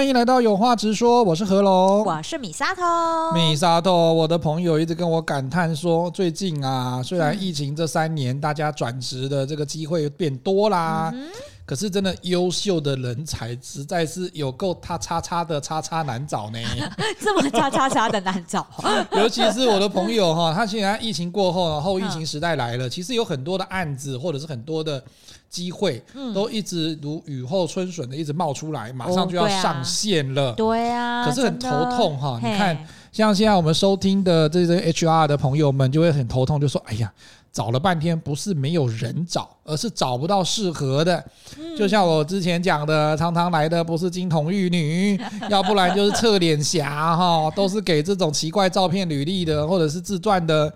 欢迎来到有话直说，我是何龙，我是米沙头。米沙头，我的朋友一直跟我感叹说，最近啊，虽然疫情这三年，大家转职的这个机会变多啦，嗯、可是真的优秀的人才实在是有够他叉叉的叉叉难找呢。这么叉叉叉的难找，尤其是我的朋友哈，他现在疫情过后，后疫情时代来了，其实有很多的案子，或者是很多的。机会都一直如雨后春笋的一直冒出来，马上就要上线了。对啊，可是很头痛哈。你看，像现在我们收听的这些 HR 的朋友们就会很头痛，就说：“哎呀，找了半天不是没有人找，而是找不到适合的。”就像我之前讲的，常常来的不是金童玉女，要不然就是侧脸侠哈，都是给这种奇怪照片履历的，或者是自传的，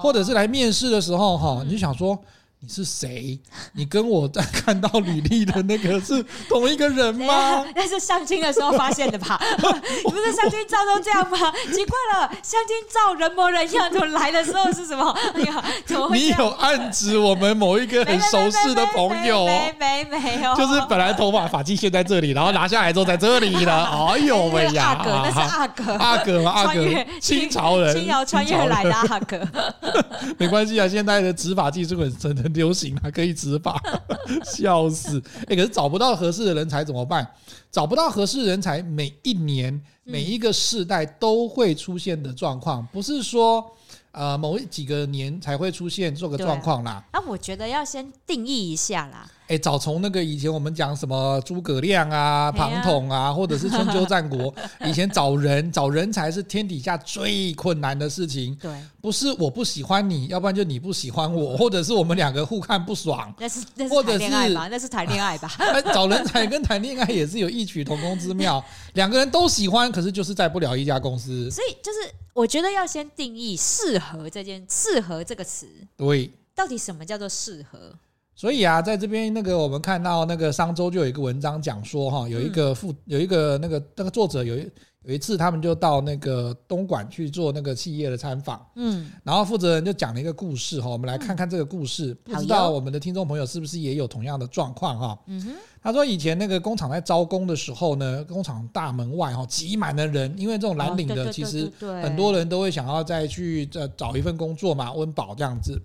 或者是来面试的时候哈，你就想说。你是谁？你跟我在看到履历的那个是同一个人吗？那是相亲的时候发现的吧？你不是相亲照都这样吗？奇怪了，相亲照人模人样，怎么来的时候是什么？哎呀，怎么会？你有暗指我们某一个很熟识的朋友？没没没有，就是本来头发发际线在这里，然后拿下来之后在这里了。哎呦喂呀！阿哥，那是阿哥，阿哥吗？阿哥，清朝人，清朝穿越来的阿哥。没关系啊，现在的执法技术很真的。流行还可以执法，笑死！哎、欸，可是找不到合适的人才怎么办？找不到合适人才，每一年每一个世代都会出现的状况，不是说呃某几个年才会出现这个状况啦。啊，我觉得要先定义一下啦。哎，早从那个以前我们讲什么诸葛亮啊、庞统啊，或者是春秋战国，以前找人找人才是天底下最困难的事情。对，不是我不喜欢你，要不然就你不喜欢我，或者是我们两个互看不爽。那是那是谈恋爱吧？那是谈恋爱吧？找人才跟谈恋爱也是有异曲同工之妙，两个人都喜欢，可是就是在不了一家公司。所以就是我觉得要先定义适合这件“适合”这个词。对，到底什么叫做适合？所以啊，在这边那个我们看到那个商周就有一个文章讲说哈，有一个副有一个那个那个作者有一有一次他们就到那个东莞去做那个企业的参访，嗯，然后负责人就讲了一个故事哈，我们来看看这个故事，不知道我们的听众朋友是不是也有同样的状况哈？嗯哼。他说：“以前那个工厂在招工的时候呢，工厂大门外哈挤满了人，因为这种蓝领的其实很多人都会想要再去再找一份工作嘛，温饱这样子。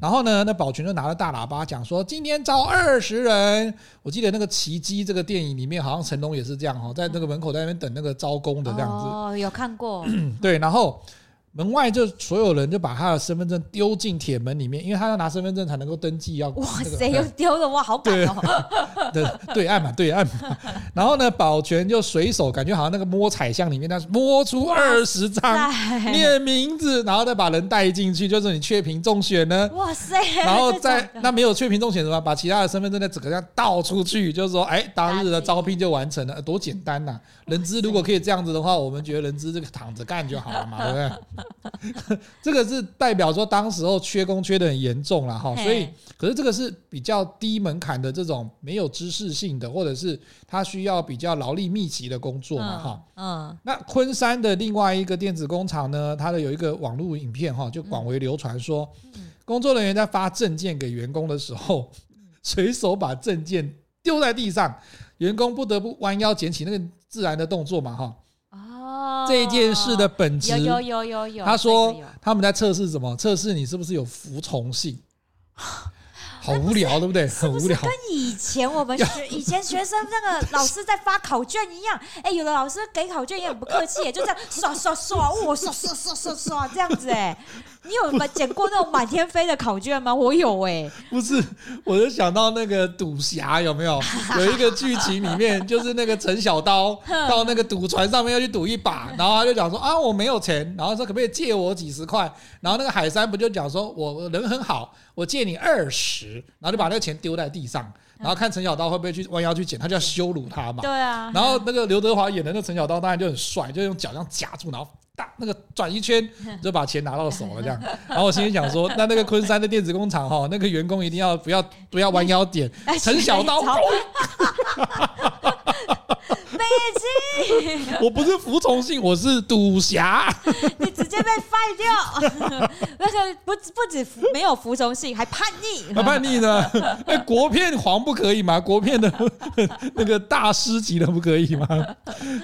然后呢，那保全就拿着大喇叭讲说，今天招二十人。我记得那个奇迹这个电影里面，好像成龙也是这样哈，在那个门口在那边等那个招工的这样子。哦，有看过。对，然后。”门外就所有人就把他的身份证丢进铁门里面，因为他要拿身份证才能够登记。要哇塞，又丢了哇，好赶哦！对 对岸嘛，对岸嘛。然后呢，保全就随手感觉好像那个摸彩箱里面，他摸出二十张，念名字，然后再把人带进去，就是你确评中选呢。哇塞！然后再那没有确评中选什么，把其他的身份证再整个这样倒出去，就是说，哎，当日的招聘就完成了，多简单呐！人资如果可以这样子的话，我们觉得人资这个躺着干就好了嘛，对不对？这个是代表说，当时候缺工缺的很严重了哈，所以可是这个是比较低门槛的这种没有知识性的，或者是他需要比较劳力密集的工作嘛哈。嗯，那昆山的另外一个电子工厂呢，它的有一个网络影片哈，就广为流传说，工作人员在发证件给员工的时候，随手把证件丢在地上，员工不得不弯腰捡起那个自然的动作嘛哈。这件事的本质，有有有有有。他说他们在测试什么？测试你是不是有服从性。好无聊，对不对？很无聊。跟以前我们学 以前学生那个老师在发考卷一样。哎，有的老师给考卷也很不客气，就这样刷刷刷，我，刷刷刷刷刷这样子。哎，你有没捡过那种满天飞的考卷吗？我有哎。不是，我就想到那个赌侠有没有？有一个剧情里面，就是那个陈小刀 到那个赌船上面要去赌一把，然后他就讲说啊，我没有钱，然后说可不可以借我几十块？然后那个海山不就讲说我人很好。我借你二十，然后就把那个钱丢在地上，然后看陈小刀会不会去弯腰去捡，他就要羞辱他嘛。对啊。然后那个刘德华演的那个陈小刀当然就很帅，就用脚这样夹住，然后大那个转一圈 就把钱拿到手了这样。然后我心里想说，那那个昆山的电子工厂哈，那个员工一定要不要不要弯腰点 陈小刀。我不是服从性，我是赌侠。你直接被废掉，那个不不止没有服从性，还叛逆。还叛逆呢？那，国片黄不可以吗？国片的那个大师级的不可以吗？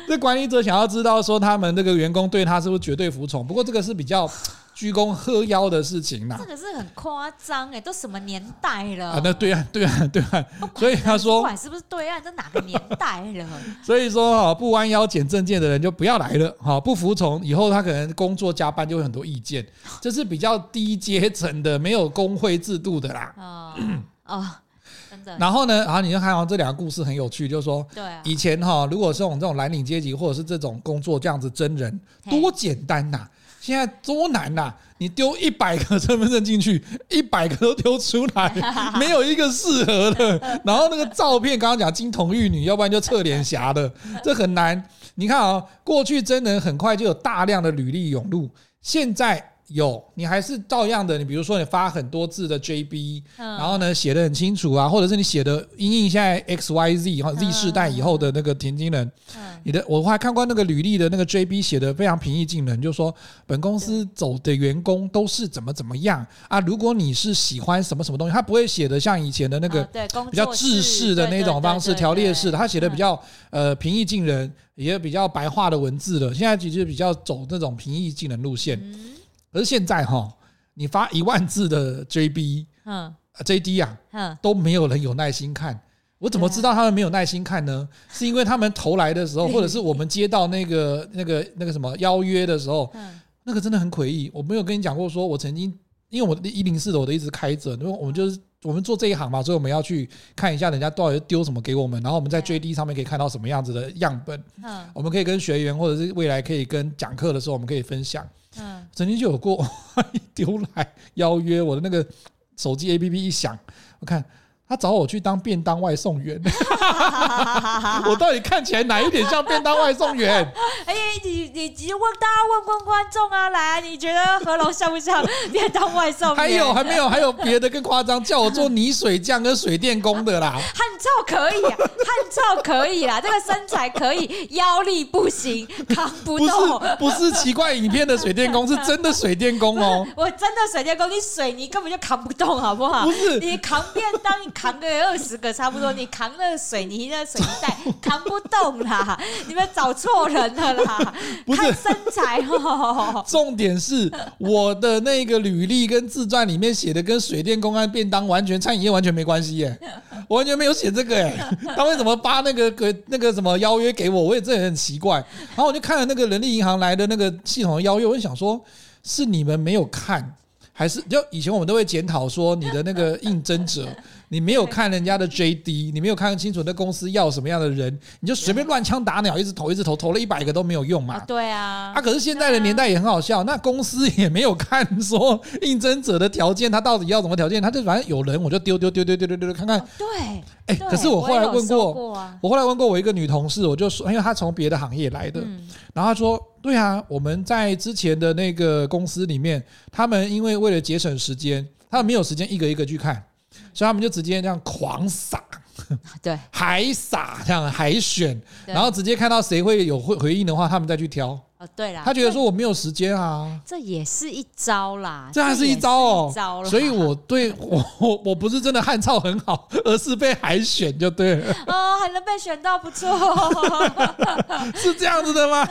这管理者想要知道说他们那个员工对他是不是绝对服从？不过这个是比较。鞠躬喝腰的事情呐，这个是很夸张哎，都什么年代了啊？那对岸对岸对岸，所以他说，不管是不是对岸，这哪个年代了？所以说哈，不弯腰捡证件的人就不要来了哈，不服从以后他可能工作加班就会很多意见，这是比较低阶层的，没有工会制度的啦。哦 哦，真的。然后呢，然后你就看到这两个故事很有趣，就是说，对，以前哈，如果是我们这种蓝领阶级或者是这种工作这样子真人，多简单呐。现在多难呐、啊！你丢一百个身份证进去，一百个都丢出来，没有一个适合的。然后那个照片，刚刚讲金童玉女，要不然就侧脸侠的，这很难。你看啊、哦，过去真人很快就有大量的履历涌入，现在。有，你还是照样的。你比如说，你发很多字的 JB，然后呢写的很清楚啊，或者是你写的因应现在 XYZ 哈 Z 世代以后的那个年轻人，你的我还看过那个履历的那个 JB 写的非常平易近人，就是说本公司走的员工都是怎么怎么样啊。如果你是喜欢什么什么东西，他不会写的像以前的那个比较制式的那种方式条列式的，他写的比较呃平易近人，也比较白话的文字了。现在其实比较走那种平易近人路线。可是现在哈，你发一万字的 JB，嗯，JD 啊，嗯，都没有人有耐心看。我怎么知道他们没有耐心看呢？是因为他们投来的时候，或者是我们接到那个那个那个什么邀约的时候，那个真的很诡异。我没有跟你讲过，说我曾经因为我一零四的我都一直开着，因为我们就是我们做这一行嘛，所以我们要去看一下人家到底丢什么给我们，然后我们在 JD 上面可以看到什么样子的样本，嗯，我们可以跟学员或者是未来可以跟讲课的时候，我们可以分享。嗯，曾经就有过 一丢来邀约，我的那个手机 APP 一响，我看。他找我去当便当外送员，我到底看起来哪一点像便当外送员？哎，你你你问大家问问观众啊，来，你觉得何龙像不像便当外送员？还有还没有还有别的更夸张，叫我做泥水匠跟水电工的啦。汉超可以啊，汉超可以啦，这个身材可以，腰力不行，扛不动。不是不是奇怪影片的水电工，是真的水电工哦。我真的水电工，你水泥根本就扛不动，好不好？不是你扛便当。扛个二十个差不多，你扛那水泥那个水泥袋 扛不动啦！你们找错人了啦！看身材哦。重点是我的那个履历跟自传里面写的跟水电工、便当完全餐饮业完全没关系耶，我完全没有写这个耶。他为什么发那个给那个什么邀约给我？我也真的很奇怪。然后我就看了那个人力银行来的那个系统的邀约，我就想说，是你们没有看，还是就以前我们都会检讨说你的那个应征者。你没有看人家的 JD，你没有看清楚那公司要什么样的人，你就随便乱枪打鸟，一直投，一直投，投了一百个都没有用嘛。对啊。啊，可是现在的年代也很好笑，那公司也没有看说应征者的条件，他到底要什么条件，他就反正有人我就丢丢丢丢丢丢丢看看。对。哎，可是我后来问过，我后来问过我一个女同事，我就说，因为她从别的行业来的，然后她说，对啊，我们在之前的那个公司里面，他们因为为了节省时间，他们没有时间一个一个去看。所以他们就直接这样狂撒，对，海撒这样海选，然后直接看到谁会有回回应的话，他们再去挑。哦，对啦，他觉得说我没有时间啊，这也是一招啦，这还是一招哦。所以我对我我我不是真的汉操很好，而是被海选就对了。哦，还能被选到不错，是这样子的吗？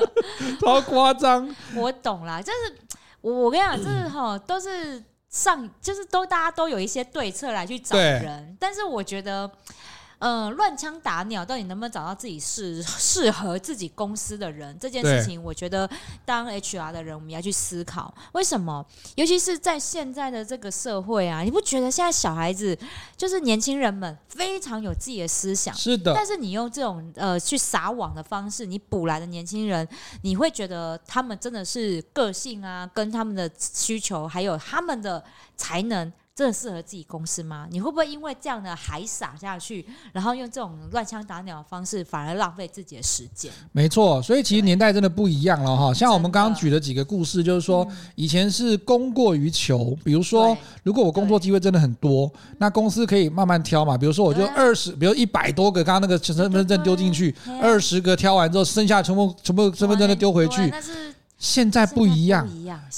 超夸张。我懂啦，就是我我跟你讲，就是哈，都是。上就是都大家都有一些对策来去找人，但是我觉得。呃，乱枪打鸟，到底能不能找到自己适 适合自己公司的人？这件事情，我觉得当 HR 的人，我们要去思考为什么？尤其是在现在的这个社会啊，你不觉得现在小孩子就是年轻人们非常有自己的思想？是的。但是你用这种呃去撒网的方式，你捕来的年轻人，你会觉得他们真的是个性啊，跟他们的需求，还有他们的才能。真的适合自己公司吗？你会不会因为这样的还撒下去，然后用这种乱枪打鸟的方式，反而浪费自己的时间？没错，所以其实年代真的不一样了哈。像我们刚刚举的几个故事，就是说以前是供过于求，比如说如果我工作机会真的很多，那公司可以慢慢挑嘛。比如说我就二十，比如一百多个，刚刚那个身份证丢进去，二十个挑完之后，剩下全部全部身份证都丢回去。现在不一样，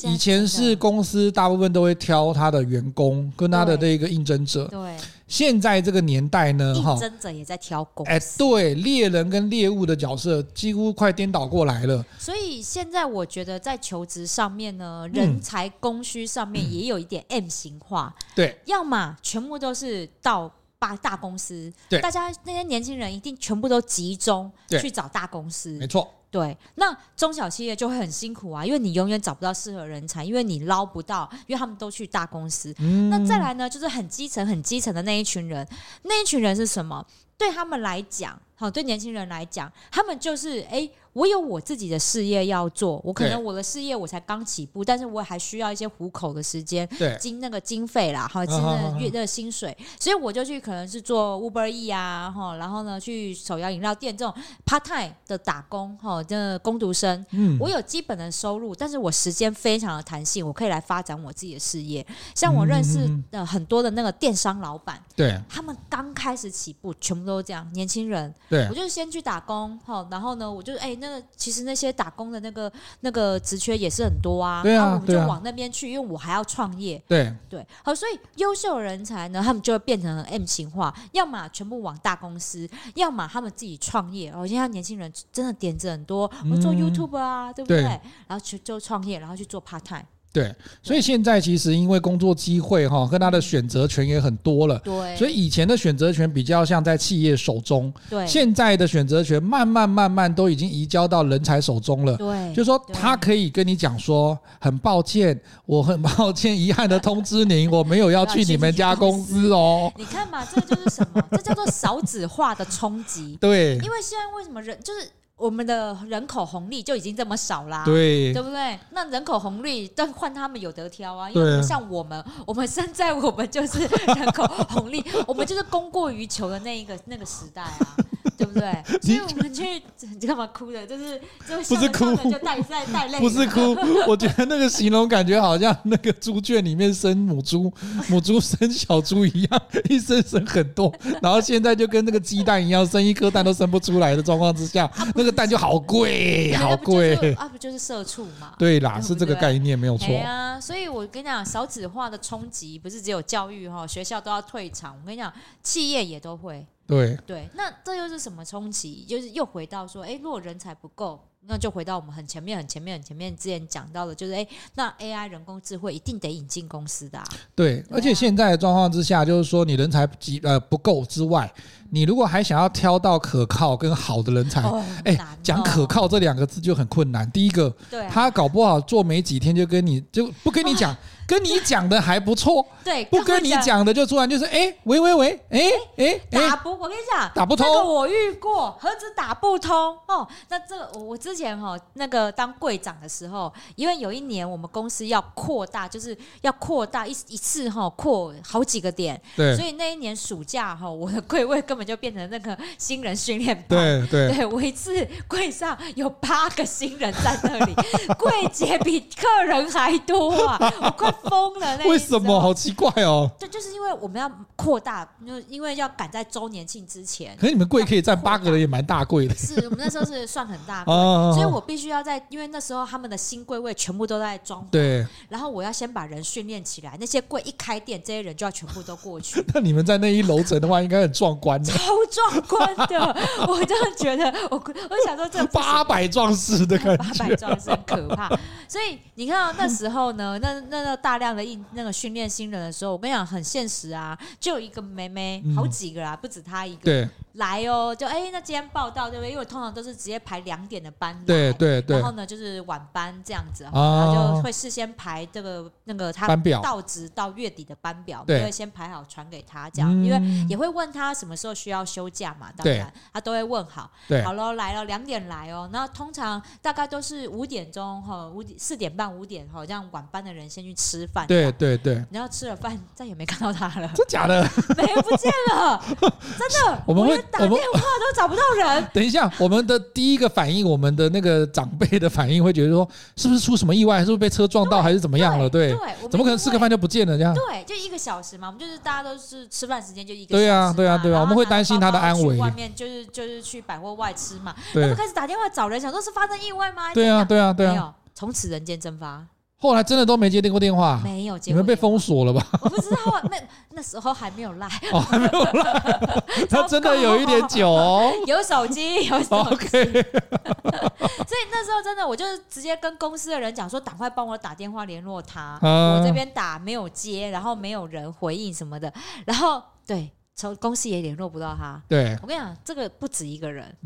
以前是公司大部分都会挑他的员工跟他的这个应征者。对，现在这个年代呢，哈，应征者也在挑公司。哎，对，猎人跟猎物的角色几乎快颠倒过来了。所以现在我觉得在求职上面呢，人才供需上面也有一点 M 型化。对，要么全部都是到大大公司，对，大家那些年轻人一定全部都集中去找大公司。没错。对，那中小企业就会很辛苦啊，因为你永远找不到适合人才，因为你捞不到，因为他们都去大公司。嗯、那再来呢，就是很基层、很基层的那一群人，那一群人是什么？对他们来讲，好，对年轻人来讲，他们就是哎。我有我自己的事业要做，我可能我的事业我才刚起步，但是我还需要一些糊口的时间，经那个经费啦，哈，经那个月的薪水，所以我就去可能是做 Uber E 啊，哈，然后呢去手摇饮料店这种 part time 的打工，哈，这工读生，嗯，我有基本的收入，但是我时间非常的弹性，我可以来发展我自己的事业。像我认识的很多的那个电商老板，对，他们刚开始起步，全部都是这样，年轻人，对，我就是先去打工，哈，然后呢，我就哎那。个其实那些打工的那个那个职缺也是很多啊，对啊，然后我们就往那边去，因为我还要创业。对对，好，所以优秀人才呢，他们就会变成 M 型化，要么全部往大公司，要么他们自己创业。哦，现在年轻人真的点子很多，我做 YouTube 啊，对不对？然后去就创业，然后去做 part time。对，所以现在其实因为工作机会哈，跟他的选择权也很多了。对，所以以前的选择权比较像在企业手中，对，现在的选择权慢慢慢慢都已经移交到人才手中了。对，就是说他可以跟你讲说，很抱歉，我很抱歉，遗憾的通知您，我没有要去你们家公司哦。你看嘛，这就是什么？这叫做少子化的冲击。对，因为现在为什么人就是。我们的人口红利就已经这么少啦，对，对不对？那人口红利，但换他们有得挑啊，因为像我们，我们生在我们就是人口红利，我们就是供过于求的那一个那个时代啊。对不对？所以我们去，你干嘛哭的？就是就是不是哭，就带带带泪。不是哭，我觉得那个形容感觉好像那个猪圈里面生母猪，母猪生小猪一样，一生生很多，然后现在就跟那个鸡蛋一样，生一颗蛋都生不出来的状况之下，那个蛋就好贵，好贵。啊，不就是社畜嘛？对啦，是这个概念没有错。啊，所以我跟你讲，少子化的冲击不是只有教育哈，学校都要退场。我跟你讲，企业也都会。对对，那这又是什么冲击？就是又回到说，哎，如果人才不够，那就回到我们很前面、很前面、很前面之前讲到的，就是哎，那 AI 人工智慧一定得引进公司的啊。对，而且现在的状况之下，就是说你人才呃不够之外，你如果还想要挑到可靠跟好的人才，哎，讲可靠这两个字就很困难。第一个，他搞不好做没几天就跟你就不跟你讲。跟你讲的还不错，对，不跟你讲的就突然就是，哎，喂喂喂，哎哎，打不，我跟你讲，打不通，这个我遇过，何止打不通哦？那这个我我之前哈那个当柜长的时候，因为有一年我们公司要扩大，就是要扩大一一次哈扩好几个点，对，所以那一年暑假哈，我的柜位根本就变成那个新人训练班，对对，对我一次柜上有八个新人在那里，柜姐比客人还多啊，我快。疯了，那为什么好奇怪哦？对，就是因为我们要扩大，就因为要赶在周年庆之前。可是你们柜可以站八个人，也蛮大柜的。是我们那时候是算很大柜，所以我必须要在，因为那时候他们的新柜位全部都在装潢，对。然后我要先把人训练起来，那些柜一开店，这些人就要全部都过去。那你们在那一楼层的话，应该很壮观，超壮观的。我真的觉得，我我想说，这 八百壮士的感觉，八百壮士很可怕。所以你看到那时候呢，那那那大量的印那个训练新人的时候，我跟你讲很现实啊，就有一个妹妹，好几个啦，不止她一个。对，来哦，就哎，那今天报道对不对？因为我通常都是直接排两点的班，对对对，然后呢就是晚班这样子，然后就会事先排这个那个他到职到月底的班表，就会先排好传给他这样，因为也会问他什么时候需要休假嘛，当然他都会问好，对。好喽来了两点来哦，那通常大概都是五点钟哈，五点四点半五点哈，让晚班的人先去吃饭，对对对，然后吃了饭再也没看到他了，真假的？没不见了，真的，我们会。打电话都找不到人。等一下，我们的第一个反应，我们的那个长辈的反应会觉得说，是不是出什么意外？是不是被车撞到，还是怎么样了？对，怎么可能吃个饭就不见了？这样对，就一个小时嘛，我们就是大家都是吃饭时间就一个小时。对啊，对啊，对啊，我们会担心他的安危。外面就是就是去百货外吃嘛，然后开始打电话找人，想说是发生意外吗？对啊，对啊，对啊，从此人间蒸发。后来真的都没接过电话，没有接。你们被封锁了吧？我不知道，那那时候还没有赖，哦，还没有赖，他真的有一点久哦。有手机，有手机。OK。所以那时候真的，我就是直接跟公司的人讲说，赶快帮我打电话联络他。我这边打没有接，然后没有人回应什么的，然后对，从公司也联络不到他。对，我跟你讲，这个不止一个人，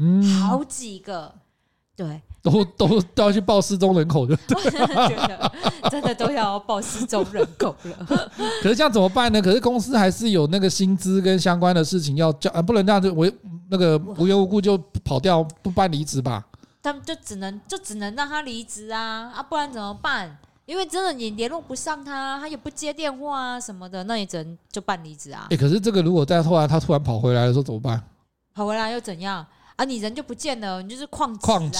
好几个。对，都都都要去报失踪人口的，真的都要报失踪人口了。可是这样怎么办呢？可是公司还是有那个薪资跟相关的事情要交，啊，不能这样子我那个无缘无故就跑掉不办离职吧？他们就只能就只能让他离职啊啊，不然怎么办？因为真的你联络不上他，他也不接电话啊什么的，那你只能就办离职啊。哎，可是这个如果在后来他突然跑回来的时候怎么办？跑回来又怎样？啊，你人就不见了，你就是旷旷职，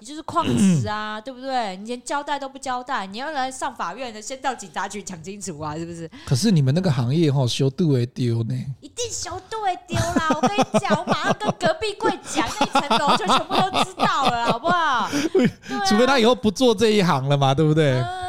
你就是旷职啊，对不对？你连交代都不交代，你要来上法院的，先到警察局讲清楚啊，是不是？可是你们那个行业哈，修度会丢呢？一定修度会丢啦！我跟你讲，我马上跟隔壁柜讲，那一层楼就全部都知道了，好不好？除非他以后不做这一行了嘛，对不对？嗯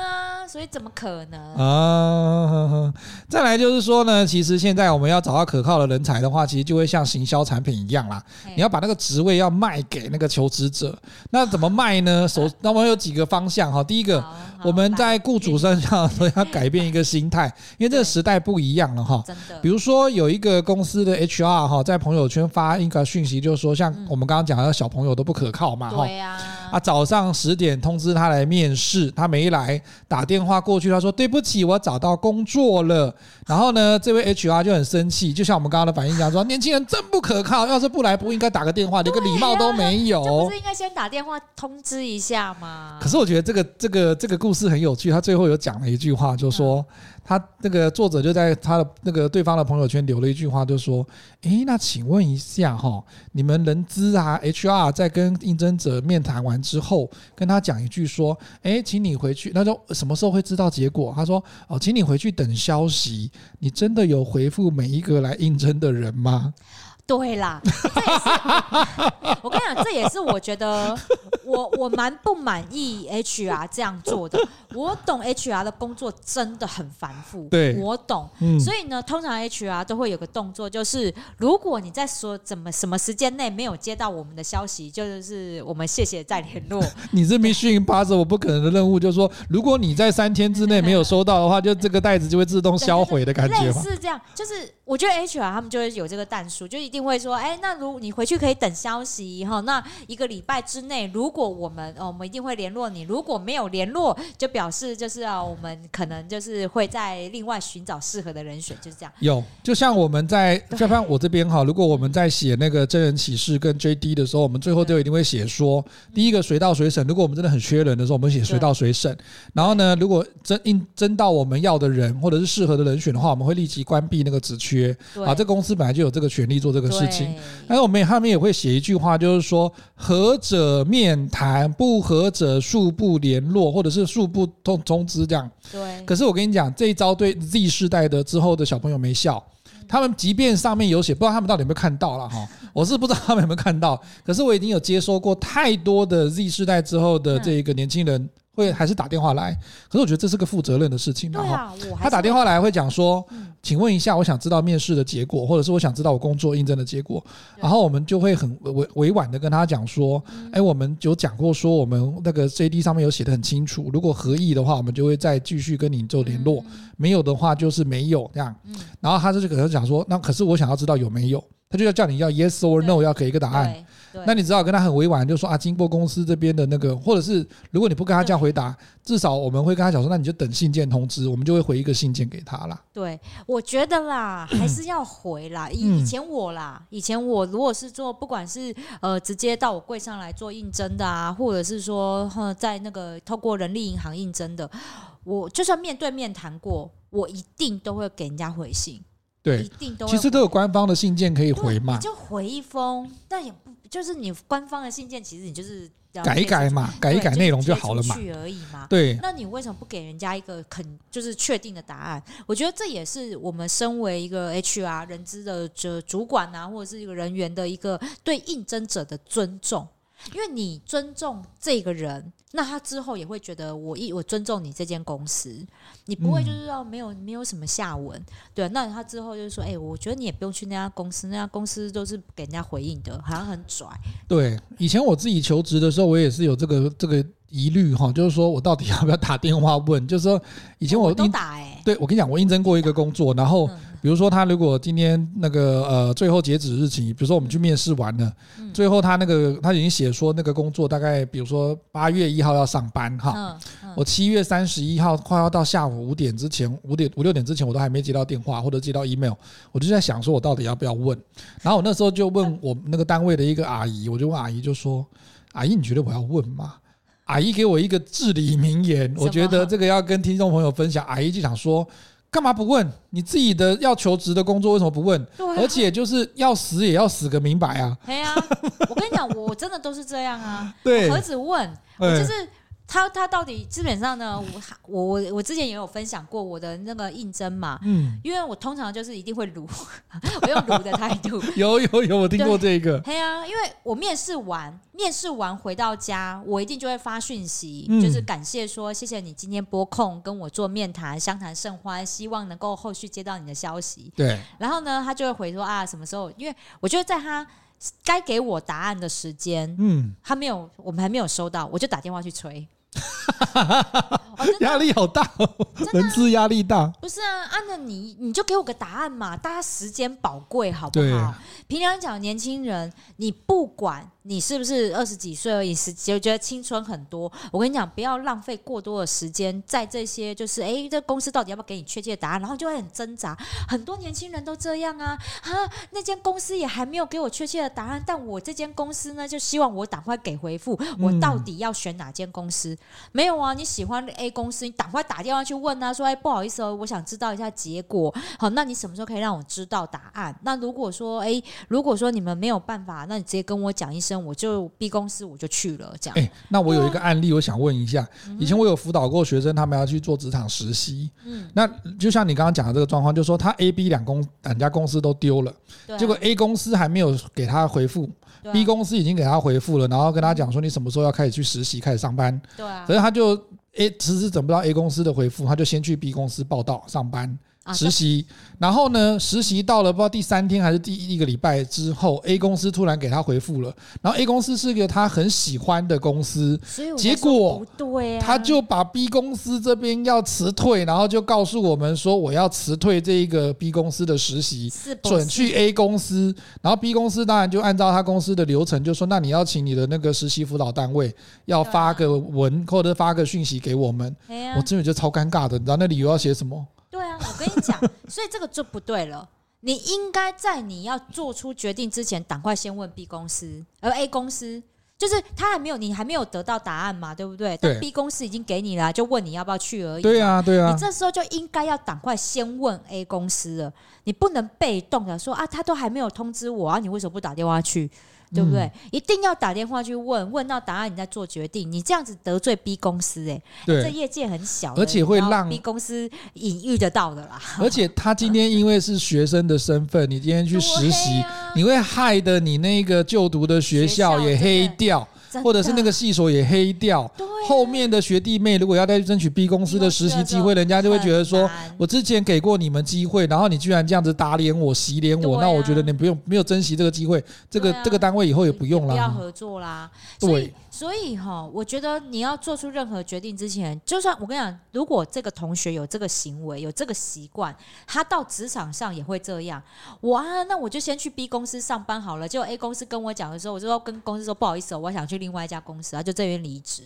所以怎么可能啊？再来就是说呢，其实现在我们要找到可靠的人才的话，其实就会像行销产品一样啦。你要把那个职位要卖给那个求职者，那怎么卖呢？首，那我们有几个方向哈。第一个，我们在雇主身上 都要改变一个心态，因为这个时代不一样了哈。真的。比如说有一个公司的 HR 哈，在朋友圈发一个讯息，就是说像我们刚刚讲的小朋友都不可靠嘛哈。对呀。啊，早上十点通知他来面试，他没来，打电话。过去，他说：“对不起，我找到工作了。”然后呢，这位 HR 就很生气，就像我们刚刚的反应一样，说：“年轻人真不可靠，要是不来，不应该打个电话，连个礼貌都没有。”这不是应该先打电话通知一下吗？可是我觉得这个这个这个故事很有趣，他最后有讲了一句话，就说。他那个作者就在他的那个对方的朋友圈留了一句话，就说：“诶，那请问一下哈，你们人资啊 HR 在跟应征者面谈完之后，跟他讲一句说：诶，请你回去。他说什么时候会知道结果？他说：哦，请你回去等消息。你真的有回复每一个来应征的人吗？”对啦，这也是 我跟你讲，这也是我觉得我我蛮不满意 HR 这样做的。我懂 HR 的工作真的很繁复，对，我懂。嗯、所以呢，通常 HR 都会有个动作，就是如果你在说怎么什么时间内没有接到我们的消息，就是我们谢谢再联络。你这 mission impossible 不可能的任务，就是说，如果你在三天之内没有收到的话，就这个袋子就会自动销毁的感觉。类似这样，就是我觉得 HR 他们就会有这个弹数，就一定会说，哎，那如你回去可以等消息哈，那一个礼拜之内，如果我们哦，我们一定会联络你，如果没有联络，就表示就是啊，我们可能就是会在另外寻找适合的人选，就是这样。有，就像我们在，就像我这边哈，如果我们在写那个真人启事跟 JD 的时候，我们最后都一定会写说，第一个随到随审，如果我们真的很缺人的时候，我们写随到随审。然后呢，如果真应征到我们要的人或者是适合的人选的话，我们会立即关闭那个职缺。啊，这公司本来就有这个权利做这个事情。但是我们也后面也会写一句话，就是说，合者面谈，不合者恕不联络，或者是恕不通通知这样。对。可是我跟你讲，这一招对 Z 世代的之后的小朋友没效。他们即便上面有写，不知道他们到底有没有看到了哈。我是不知道他们有没有看到。可是我已经有接收过太多的 Z 世代之后的这一个年轻人。会还是打电话来，可是我觉得这是个负责任的事情。然后他打电话来会讲说：“请问一下，我想知道面试的结果，或者是我想知道我工作应征的结果。”然后我们就会很委委婉的跟他讲说：“哎，我们有讲过说我们那个 JD 上面有写的很清楚，如果合意的话，我们就会再继续跟你做联络；没有的话就是没有这样。”然后他就可能讲说：“那可是我想要知道有没有。”他就要叫你要 yes or no，要给一个答案。那你只好跟他很委婉，就说啊，经过公司这边的那个，或者是如果你不跟他这样回答，至少我们会跟他讲说，那你就等信件通知，我们就会回一个信件给他啦。对，我觉得啦，还是要回啦。以以前我啦，以前我如果是做，不管是呃直接到我柜上来做应征的啊，或者是说在那个透过人力银行应征的，我就算面对面谈过，我一定都会给人家回信。对，一定都其实都有官方的信件可以回嘛，你就回一封，但也不就是你官方的信件，其实你就是改一改嘛，改一改内容就好了嘛，去而已嘛。对，那你为什么不给人家一个肯就是确定的答案？我觉得这也是我们身为一个 HR 人资的这主管啊，或者是一个人员的一个对应征者的尊重。因为你尊重这个人，那他之后也会觉得我一我尊重你这间公司，你不会就是说没有没有什么下文，对。那他之后就是说，哎，我觉得你也不用去那家公司，那家公司都是给人家回应的，好像很拽。对，以前我自己求职的时候，我也是有这个这个疑虑哈，就是说我到底要不要打电话问？就是说以前我，我都打哎，对我跟你讲，我应征过一个工作，然后。比如说他如果今天那个呃最后截止日期，比如说我们去面试完了，最后他那个他已经写说那个工作大概比如说八月一号要上班哈，我七月三十一号快要到下午五点之前，五点五六点之前我都还没接到电话或者接到 email，我就在想说我到底要不要问，然后我那时候就问我那个单位的一个阿姨，我就问阿姨就说，阿姨你觉得我要问吗？阿姨给我一个至理名言，我觉得这个要跟听众朋友分享，阿姨就想说。干嘛不问？你自己的要求职的工作为什么不问？啊、而且就是要死也要死个明白啊！对啊，我跟你讲，我真的都是这样啊。对，我何止问，我就是。他他到底基本上呢？我我我我之前也有分享过我的那个应征嘛，嗯，因为我通常就是一定会卢，我用卢的态度。有有有，我听过这个。对啊，因为我面试完，面试完回到家，我一定就会发讯息，嗯、就是感谢说谢谢你今天拨空跟我做面谈，相谈甚欢，希望能够后续接到你的消息。对。然后呢，他就会回说啊，什么时候？因为我觉得在他该给我答案的时间，嗯，他没有，我们还没有收到，我就打电话去催。压力好大，人资压力大。不是啊，按照你你就给我个答案嘛，大家时间宝贵，好不好？平常讲年轻人，你不管你是不是二十几岁而已，是就觉得青春很多。我跟你讲，不要浪费过多的时间在这些，就是哎，这公司到底要不要给你确切的答案？然后就会很挣扎。很多年轻人都这样啊，啊，那间公司也还没有给我确切的答案，但我这间公司呢，就希望我赶快给回复。我到底要选哪间公司？没有啊，你喜欢 A 公司，你赶快打电话去问他，说：“哎，不好意思哦，我想知道一下结果。好，那你什么时候可以让我知道答案？那如果说，哎，如果说你们没有办法，那你直接跟我讲一声，我就 B 公司我就去了。这样。哎，那我有一个案例，我想问一下，以前我有辅导过学生，他们要去做职场实习。嗯，那就像你刚刚讲的这个状况，就是说他 A、B 两公两家公司都丢了，结果 A 公司还没有给他回复。B 公司已经给他回复了，然后跟他讲说，你什么时候要开始去实习，开始上班。对啊，可是他就 A 迟迟等不到 A 公司的回复，他就先去 B 公司报道上班。实习，然后呢？实习到了不知道第三天还是第一个礼拜之后，A 公司突然给他回复了。然后 A 公司是一个他很喜欢的公司，结果他就把 B 公司这边要辞退，然后就告诉我们说，我要辞退这一个 B 公司的实习，准去 A 公司。然后 B 公司当然就按照他公司的流程，就说那你要请你的那个实习辅导单位要发个文或者发个讯息给我们。我真的觉得超尴尬的，你知道那理由要写什么？我跟你讲，所以这个就不对了。你应该在你要做出决定之前，赶快先问 B 公司，而 A 公司就是他还没有，你还没有得到答案嘛，对不对？但 B 公司已经给你了，就问你要不要去而已。对啊，对啊。你这时候就应该要赶快先问 A 公司了，你不能被动的说啊，他都还没有通知我啊，你为什么不打电话去？对不对？一定要打电话去问，问到答案你再做决定。你这样子得罪 B 公司，哎，这业界很小，而且会让 B 公司隐喻得到的啦。而且他今天因为是学生的身份，你今天去实习，你会害得你那个就读的学校也黑掉，或者是那个系所也黑掉。后面的学弟妹如果要再去争取 B 公司的实习机会，人家就会觉得说，我之前给过你们机会，然后你居然这样子打脸我、洗脸我，那我觉得你不用没有珍惜这个机会，这个这个单位以后也不用了，不要合作啦。对。所以哈，我觉得你要做出任何决定之前，就算我跟你讲，如果这个同学有这个行为、有这个习惯，他到职场上也会这样。我啊，那我就先去 B 公司上班好了。结果 A 公司跟我讲的时候，我就说跟公司说不好意思，我想去另外一家公司啊，就这边离职。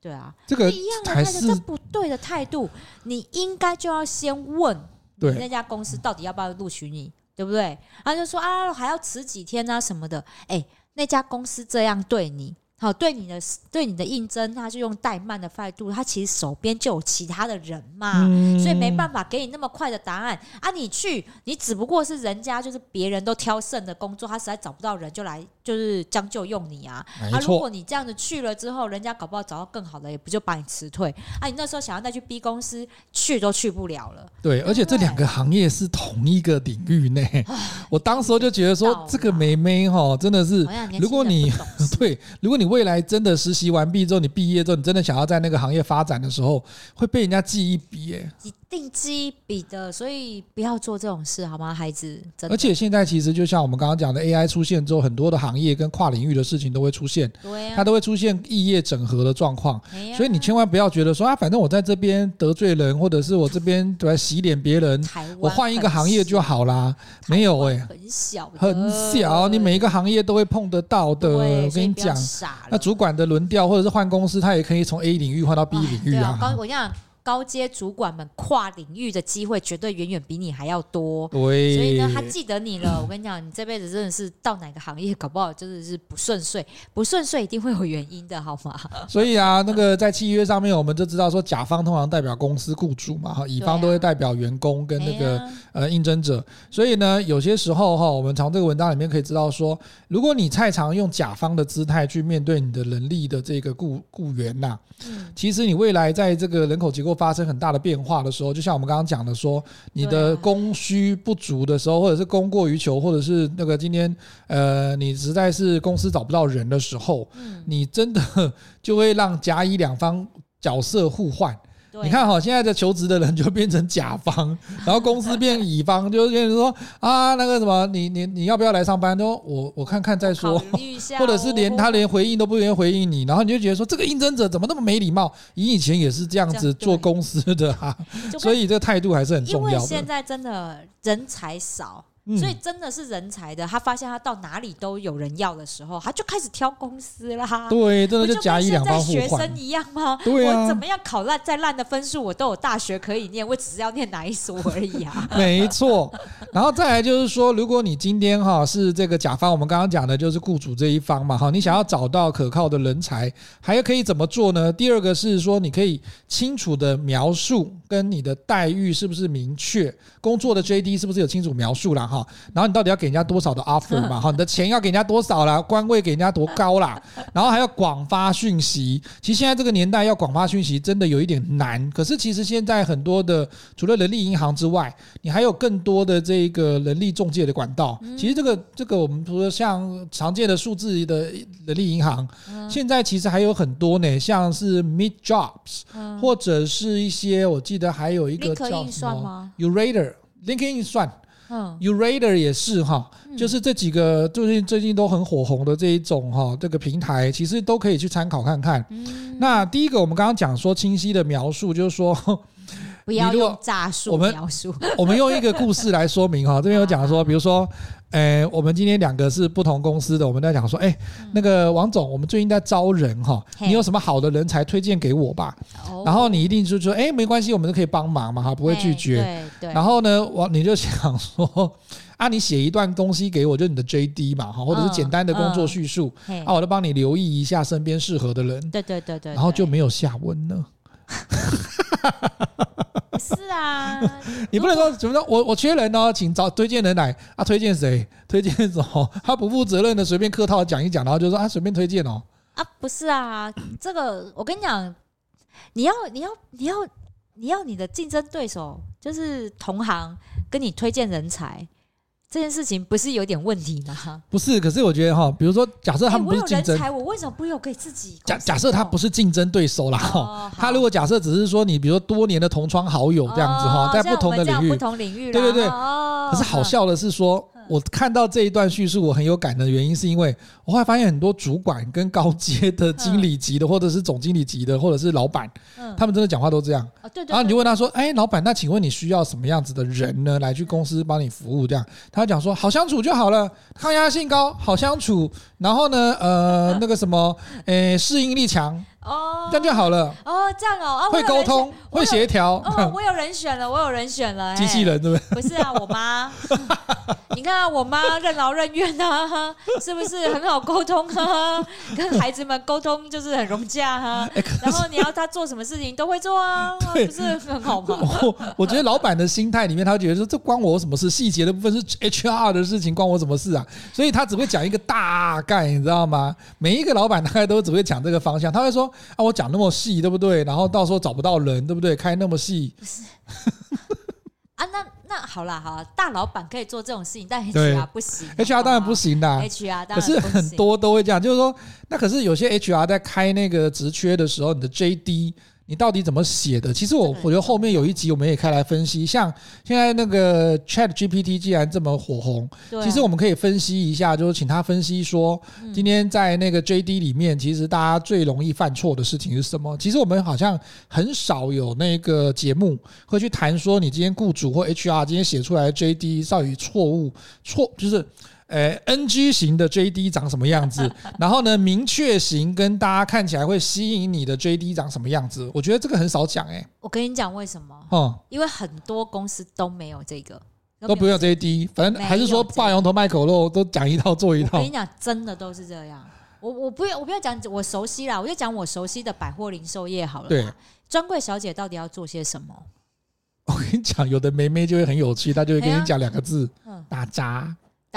对啊，这个一样的态度，这不对的态度，你应该就要先问你那家公司到底要不要录取你，对不对？他就说啊，还要迟几天啊什么的。哎，那家公司这样对你。好，对你的对你的应征，他就用怠慢的态度，他其实手边就有其他的人嘛，嗯、所以没办法给你那么快的答案啊！你去，你只不过是人家就是别人都挑剩的工作，他实在找不到人，就来就是将就用你啊！啊，如果你这样子去了之后，人家搞不好找到更好的，也不就把你辞退啊？你那时候想要再去 B 公司去都去不了了。对，而且这两个行业是同一个领域内，我当时就觉得说，这个妹妹哈，真的是，如果你 对，如果你。未来真的实习完毕之后，你毕业之后，你真的想要在那个行业发展的时候，会被人家记一笔耶，一定记一笔的。所以不要做这种事，好吗，孩子？而且现在其实就像我们刚刚讲的，AI 出现之后，很多的行业跟跨领域的事情都会出现，对啊，它都会出现异业整合的状况。所以你千万不要觉得说啊，反正我在这边得罪人，或者是我这边对洗脸别人，我换一个行业就好啦。没有哎，很小，很小，你每一个行业都会碰得到的。我跟你讲。那主管的轮调或者是换公司，他也可以从 A 领域换到 B 领域啊。高，我讲高阶主管们跨领域的机会绝对远远比你还要多。对，所以呢，他记得你了。我跟你讲，你这辈子真的是到哪个行业，搞不好真的是不顺遂，不顺遂一定会有原因的，好吗？所以啊，那个在契约上面，我们就知道说，甲方通常代表公司雇主嘛，哈，乙方都会代表员工跟那个呃应征者。所以呢，有些时候哈，我们从这个文章里面可以知道说，如果你太常用甲方的姿态去面对你的人力的这个雇雇员呐，嗯其实你未来在这个人口结构发生很大的变化的时候，就像我们刚刚讲的说，你的供需不足的时候，或者是供过于求，或者是那个今天呃，你实在是公司找不到人的时候，你真的 就会让甲乙两方角色互换。你看哈，现在的求职的人就变成甲方，然后公司变乙方，就变成说啊，那个什么，你你你要不要来上班？都我我看看再说，或者是连他连回应都不愿意回应你，然后你就觉得说这个应征者怎么那么没礼貌？你以前也是这样子做公司的啊，所以这个态度还是很重要的。因为现在真的人才少。所以真的是人才的，他发现他到哪里都有人要的时候，他就开始挑公司啦。对，真的就甲乙两方互换。学生一样吗？对啊。我怎么样考烂再烂的分数，我都有大学可以念，我只是要念哪一所而已啊。没错。然后再来就是说，如果你今天哈是这个甲方，我们刚刚讲的就是雇主这一方嘛哈，你想要找到可靠的人才，还可以怎么做呢？第二个是说，你可以清楚的描述跟你的待遇是不是明确，工作的 JD 是不是有清楚描述了哈。然后你到底要给人家多少的 offer 嘛？哈，你的钱要给人家多少啦？官位给人家多高啦？然后还要广发讯息。其实现在这个年代要广发讯息真的有一点难。可是其实现在很多的除了人力银行之外，你还有更多的这个人力中介的管道。其实这个这个我们说像常见的数字的人力银行，现在其实还有很多呢，像是 Meet Jobs，或者是一些我记得还有一个叫什么 Yourator，LinkedIn 算。嗯，Yourator 也是哈，就是这几个最近最近都很火红的这一种哈，这个平台其实都可以去参考看看。那第一个我们刚刚讲说清晰的描述，就是说不要用诈术描述，我们用一个故事来说明哈。这边有讲说，比如说。诶，我们今天两个是不同公司的，我们在讲说，诶，那个王总，我们最近在招人哈，你有什么好的人才推荐给我吧？然后你一定就说，诶，没关系，我们都可以帮忙嘛，哈，不会拒绝。然后呢，我你就想说，啊，你写一段东西给我，就你的 JD 嘛，哈，或者是简单的工作叙述，啊，我都帮你留意一下身边适合的人。对对对对。然后就没有下文了。是啊，你不能说怎么说，我我缺人哦，请找推荐人来啊，推荐谁？推荐什么？他不负责任的随便客套讲一讲，然后就说啊，随便推荐哦。啊，不是啊，这个我跟你讲，你要你要你要你要你的竞争对手就是同行跟你推荐人才，这件事情不是有点问题吗？不是，可是我觉得哈，比如说，假设他们不是竞争，欸、我，我为什么不有给自己？假假设他不是竞争对手啦，哦、他如果假设只是说你，比如说多年的同窗好友这样子哈，哦、在不同的领域，不同领域，对对对。哦、可是好笑的是说。我看到这一段叙述，我很有感的原因，是因为我后来发现很多主管跟高阶的经理级的，或者是总经理级的，或者是老板，他们真的讲话都这样。然后你就问他说：“哎，老板，那请问你需要什么样子的人呢，来去公司帮你服务？”这样，他讲说：“好相处就好了，抗压性高，好相处。然后呢，呃，那个什么，诶，适应力强。”哦，这样就好了。哦，这样哦，会沟通，会协调。哦，我有人选了，我有人选了。机器人对不对？不是啊，我妈。你看啊，我妈任劳任怨啊，是不是很好沟通啊？跟孩子们沟通就是很融洽哈。然后你要他做什么事情都会做啊，不是很好吗？我我觉得老板的心态里面，他觉得说这关我什么事？细节的部分是 HR 的事情，关我什么事啊？所以他只会讲一个大概，你知道吗？每一个老板大概都只会讲这个方向，他会说。啊，我讲那么细，对不对？然后到时候找不到人，对不对？开那么细，不是 啊？那那好啦，好啦，大老板可以做这种事情，但 HR 不行，HR 当然不行的，HR 当然可是很多都会这样，就是说，那可是有些 HR 在开那个职缺的时候，你的 JD。你到底怎么写的？其实我我觉得后面有一集我们也可以来分析。像现在那个 Chat GPT 既然这么火红，其实我们可以分析一下，就是请他分析说，今天在那个 JD 里面，其实大家最容易犯错的事情是什么？其实我们好像很少有那个节目会去谈说，你今天雇主或 HR 今天写出来的 JD 到底错误错就是。诶，NG 型的 JD 长什么样子？然后呢，明确型跟大家看起来会吸引你的 JD 长什么样子？我觉得这个很少讲诶。我跟你讲为什么？哦，因为很多公司都没有这个，都不用 JD，反正还是说挂羊头卖狗肉，都讲一套做一套。我跟你讲，真的都是这样。我我不要我不要讲我熟悉啦，我就讲我熟悉的百货零售业好了。对，专柜小姐到底要做些什么？我跟你讲，有的妹妹就会很有趣，她就会跟你讲两个字：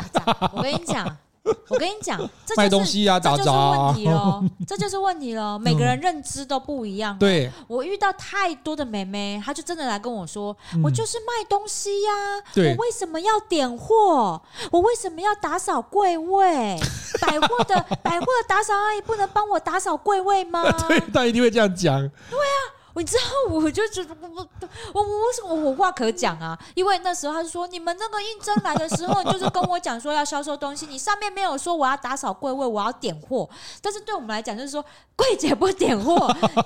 打杂。我跟你讲，我跟你讲，这卖东西啊，打杂啊，这就是问题喽，这就是问题喽。每个人认知都不一样。对，我遇到太多的妹妹，她就真的来跟我说：“我就是卖东西呀，我为什么要点货？我为什么要打扫柜位？百货的百货的打扫阿姨不能帮我打扫柜位吗？”对，她一定会这样讲。对啊。你知道，我就觉得我我我我为什么我话可讲啊？因为那时候他就说，你们那个应征来的时候，就是跟我讲说要销售东西，你上面没有说我要打扫柜位，我要点货。但是对我们来讲，就是说柜姐不点货，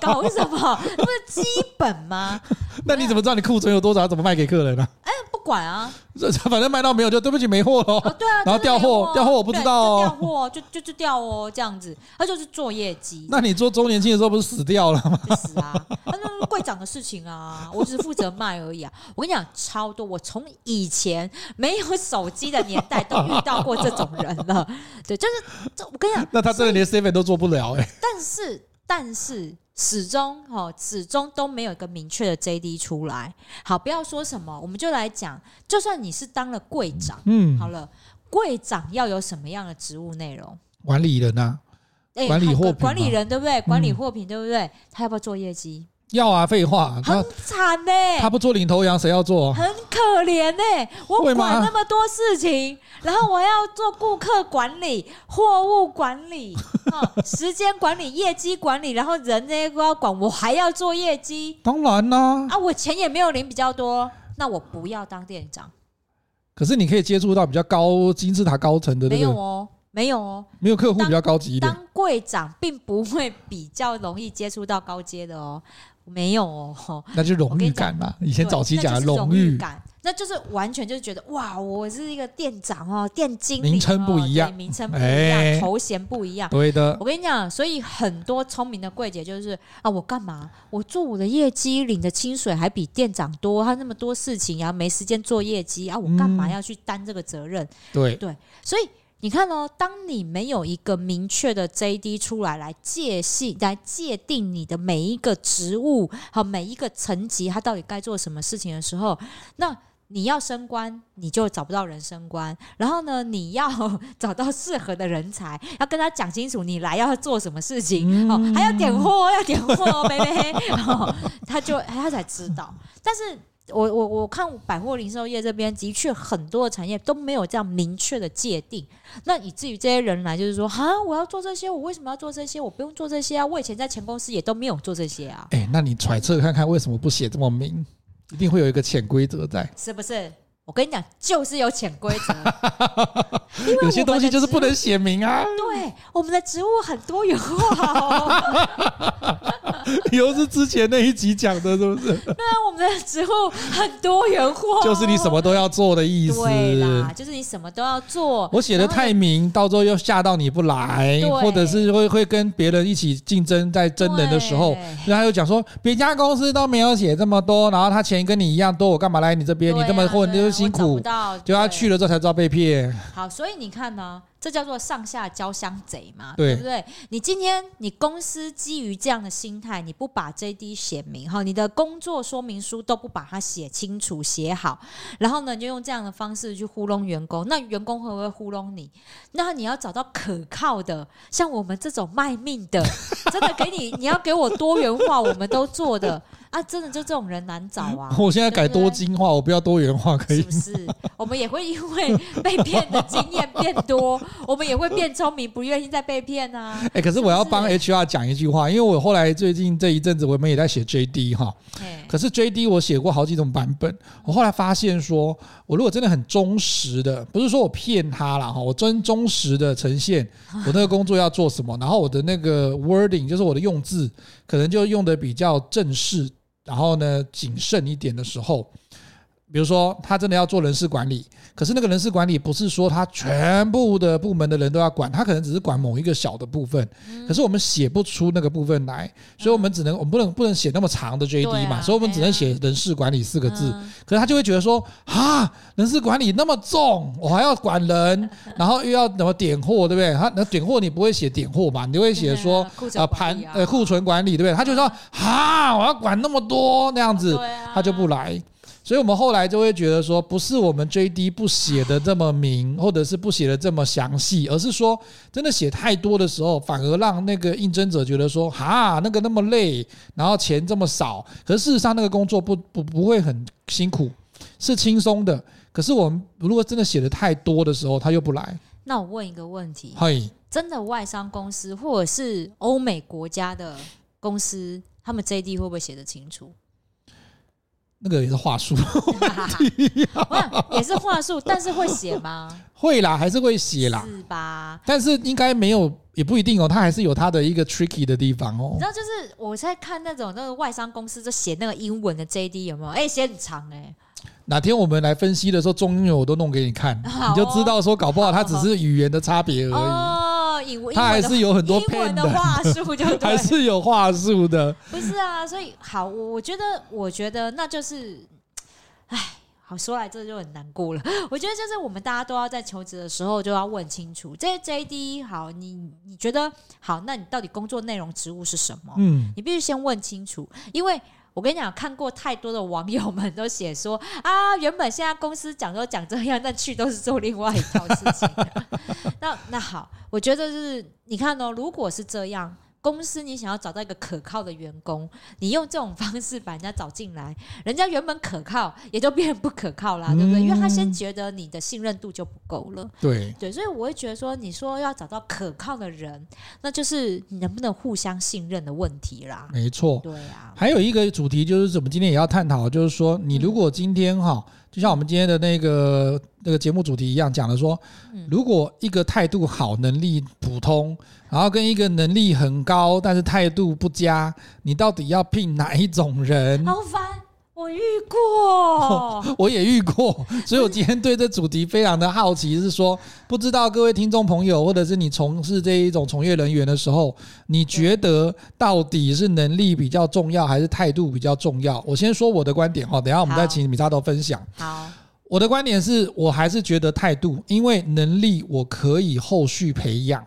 搞什么？不是基本吗？那你怎么知道你库存有多少？怎么卖给客人呢？哎，不管啊，反正卖到没有就对不起，没货了。对啊，然后调货，调货我不知道调货就就就调哦，这样子，他就是做业绩。那你做周年庆的时候不是死掉了吗？死啊！柜长的事情啊，我只是负责卖而已啊。我跟你讲，超多，我从以前没有手机的年代都遇到过这种人了。对，就是这，我跟你讲，那他真的连 seven 都做不了哎、欸。但是，但是始终哈，始终都没有一个明确的 JD 出来。好，不要说什么，我们就来讲，就算你是当了柜长，嗯，好了，柜长要有什么样的职务内容？管理人啊，管理货品，管理人对不对？管理货品对不对？他要不要做业绩？要啊，废话，很惨呢、欸。他不做领头羊，谁要做？很可怜呢、欸。我管那么多事情，然后我要做顾客管理、货物管理、时间管理、业绩管理，然后人那些都要管，我还要做业绩。当然啦，啊，我钱也没有领比较多，那我不要当店长。可是你可以接触到比较高金字塔高层的，没有哦，没有哦，没有客户比较高级一点。当柜长并不会比较容易接触到高阶的哦。没有哦，那就荣誉感嘛。以前早期讲的荣誉感，那就是完全就是觉得哇，我是一个店长哦，店经理，名称不一样，名称不一样，头衔不一样。对的，我跟你讲，所以很多聪明的柜姐就是啊，我干嘛？我做我的业绩，领的薪水还比店长多，他那么多事情，然后没时间做业绩啊，我干嘛要去担这个责任？对对，所以。你看哦，当你没有一个明确的 JD 出来来界系、来界定你的每一个职务和每一个层级，他到底该做什么事情的时候，那你要升官，你就找不到人升官。然后呢，你要找到适合的人才，要跟他讲清楚你来要做什么事情，哦，还要点货，要点货，妹妹，他就他才知道。但是。我我我看百货零售业这边的确很多的产业都没有这样明确的界定，那以至于这些人来就是说，哈，我要做这些，我为什么要做这些？我不用做这些啊！我以前在前公司也都没有做这些啊。哎，那你揣测看看，为什么不写这么明？一定会有一个潜规则在，是不是？我跟你讲，就是有潜规则，因为有些东西就是不能写明啊。对，我们的职务很多元化哦。又是之前那一集讲的，是不是？对啊，我们的职务很多元化，就是你什么都要做的意思。对啦，就是你什么都要做。我写的太明，到时候又吓到你不来，或者是会会跟别人一起竞争，在真人的时候，然后他又讲说，别家公司都没有写这么多，然后他钱跟你一样多，我干嘛来你这边？你这么混，你就辛苦，就他去了之后才知道被骗。好，所以你看呢？这叫做上下交相贼嘛，对，对不对？你今天你公司基于这样的心态，你不把 JD 写明哈，你的工作说明书都不把它写清楚写好，然后呢，你就用这样的方式去糊弄员工，那员工会不会糊弄你？那你要找到可靠的，像我们这种卖命的，真的给你，你要给我多元化，我们都做的。啊，真的就这种人难找啊！我现在改多金化，对对，我不要多元化，可以？是不是？我们也会因为被骗的经验变多，我们也会变聪明，不愿意再被骗啊！哎、欸，可是我要帮 HR 讲一句话，因为我后来最近这一阵子，我们也在写 JD 哈。可是 JD 我写过好几种版本，我后来发现说，我如果真的很忠实的，不是说我骗他了哈，我真忠实的呈现 我那个工作要做什么，然后我的那个 wording 就是我的用字，可能就用的比较正式。然后呢，谨慎一点的时候，比如说他真的要做人事管理，可是那个人事管理不是说他全部的部门的人都要管，他可能只是管某一个小的部分。可是我们写不出那个部分来，所以我们只能我们不能不能写那么长的 JD 嘛，所以我们只能写人事管理四个字。可是他就会觉得说啊，人事管理那么重，我还要管人，然后又要怎么点货，对不对？他那点货你不会写点货嘛，你会写说 啊盘呃库存管理，对不对？他就说啊，我要管那么多那样子，他就不来。所以，我们后来就会觉得说，不是我们 JD 不写的这么明，或者是不写的这么详细，而是说，真的写太多的时候，反而让那个应征者觉得说，哈，那个那么累，然后钱这么少。可是事实上，那个工作不不不会很辛苦，是轻松的。可是我们如果真的写的太多的时候，他又不来。那我问一个问题：嘿，真的外商公司或者是欧美国家的公司，他们 JD 会不会写得清楚？那个也是话术，也是话术，但是会写吗？会啦，还是会写啦，是吧？但是应该没有，也不一定哦。他还是有他的一个 tricky 的地方哦。你知道，就是我在看那种那个外商公司，就写那个英文的 JD 有没有？哎，写很长哎。哪天我们来分析的时候，中英文我都弄给你看，你就知道说，搞不好它只是语言的差别而已。哦，它还是有很多英文的话术，就 还是有话术的。不是啊，所以好，我我觉得，我觉得那就是，哎，好说来这就很难过了。我觉得就是我们大家都要在求职的时候就要问清楚，这 JD 好，你你觉得好，那你到底工作内容职务是什么？嗯，你必须先问清楚，因为。我跟你讲，看过太多的网友们都写说啊，原本现在公司讲都讲这样，但去都是做另外一套事情。那那好，我觉得是你看哦，如果是这样。公司，你想要找到一个可靠的员工，你用这种方式把人家找进来，人家原本可靠，也就变不可靠啦，对不对？因为他先觉得你的信任度就不够了。对对，所以我会觉得说，你说要找到可靠的人，那就是你能不能互相信任的问题啦。没错，对啊。还有一个主题就是，我们今天也要探讨，就是说，你如果今天哈，就像我们今天的那个那个节目主题一样，讲的说，如果一个态度好，能力普通。然后跟一个能力很高，但是态度不佳，你到底要聘哪一种人？好烦，我遇过，我也遇过，所以我今天对这主题非常的好奇，是说 不知道各位听众朋友，或者是你从事这一种从业人员的时候，你觉得到底是能力比较重要，还是态度比较重要？我先说我的观点哈，等一下我们再请米沙头分享。好，我的观点是我还是觉得态度，因为能力我可以后续培养。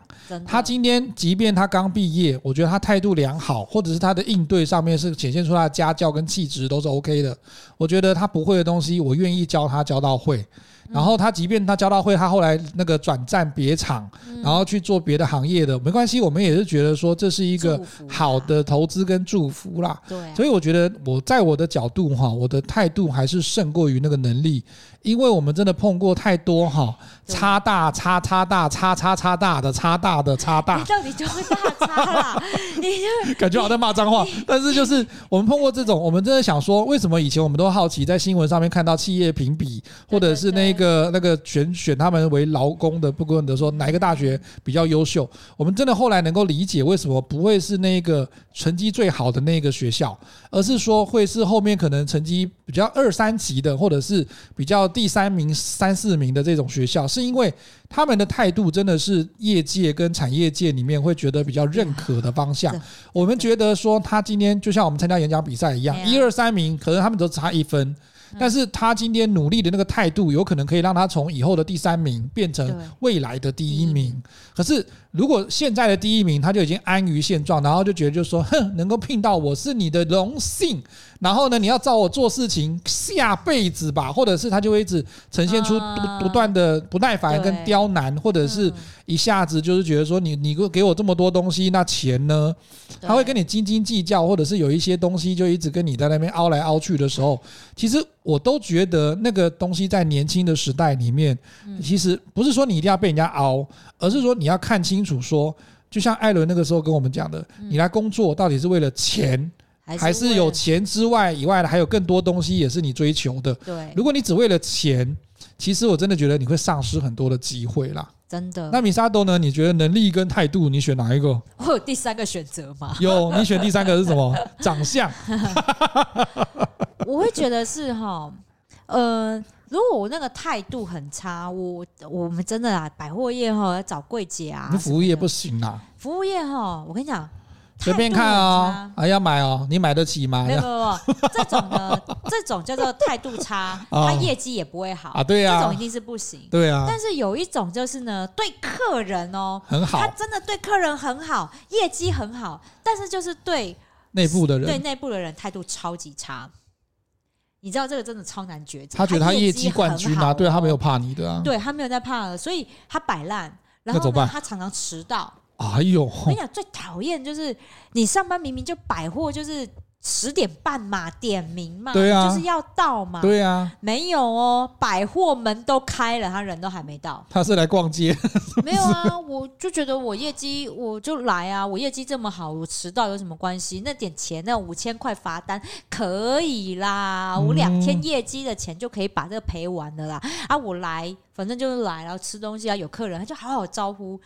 他今天，即便他刚毕业，我觉得他态度良好，或者是他的应对上面是显现出他的家教跟气质都是 OK 的。我觉得他不会的东西，我愿意教他教到会。然后他即便他交到会，他后来那个转战别厂，然后去做别的行业的，没关系，我们也是觉得说这是一个好的投资跟祝福啦。对，所以我觉得我在我的角度哈，我的态度还是胜过于那个能力。因为我们真的碰过太多哈，差大差差大差差差大的差大的差大，你到底就会大差啦？你就 感觉好像骂脏话，但是就是我们碰过这种，我们真的想说，为什么以前我们都好奇在新闻上面看到企业评比，或者是那个那个选选他们为劳工的，不管的说哪一个大学比较优秀，我们真的后来能够理解为什么不会是那个成绩最好的那个学校，而是说会是后面可能成绩比较二三级的，或者是比较。第三名、三四名的这种学校，是因为他们的态度真的是业界跟产业界里面会觉得比较认可的方向。我们觉得说，他今天就像我们参加演讲比赛一样，一二三名可能他们都差一分，但是他今天努力的那个态度，有可能可以让他从以后的第三名变成未来的第一名。可是如果现在的第一名他就已经安于现状，然后就觉得就是说，哼，能够聘到我是你的荣幸。然后呢，你要照我做事情，下辈子吧，或者是他就会一直呈现出不不断的不耐烦跟刁难，或者是一下子就是觉得说你你给我这么多东西，那钱呢？他会跟你斤斤计较，或者是有一些东西就一直跟你在那边凹来凹去的时候，其实我都觉得那个东西在年轻的时代里面，其实不是说你一定要被人家凹，而是说你要看清楚说，就像艾伦那个时候跟我们讲的，你来工作到底是为了钱。还是有钱之外以外的，还有更多东西也是你追求的。对，如果你只为了钱，其实我真的觉得你会丧失很多的机会啦。真的。那米沙多呢？你觉得能力跟态度，你选哪一个？我有第三个选择吗？有，你选第三个是什么？长相。我会觉得是哈，呃，如果我那个态度很差，我我们真的啊，百货业哈要找柜姐啊，你服务业不行啊。服务业哈，我跟你讲。随便看哦，还要买哦，你买得起吗？没有没有，这种呢，这种叫做态度差，他业绩也不会好啊。对啊，这种一定是不行。对啊，但是有一种就是呢，对客人哦很好，他真的对客人很好，业绩很好，但是就是对内部的人，对内部的人态度超级差。你知道这个真的超难抉择。他觉得他业绩冠军啊，对他没有怕你的啊，对他没有在怕了，所以他摆烂，然后呢，他常常迟到。哎呦！我跟你讲，最讨厌就是你上班明明就百货就是十点半嘛，点名嘛，对啊，就是要到嘛，对啊，没有哦，百货门都开了，他人都还没到。他是来逛街？没有啊，我就觉得我业绩我就来啊，我业绩这么好，我迟到有什么关系？那点钱，那五千块罚单可以啦，我两天业绩的钱就可以把这个赔完了啦。啊，我来，反正就是来，然后吃东西啊，有客人他就好好招呼。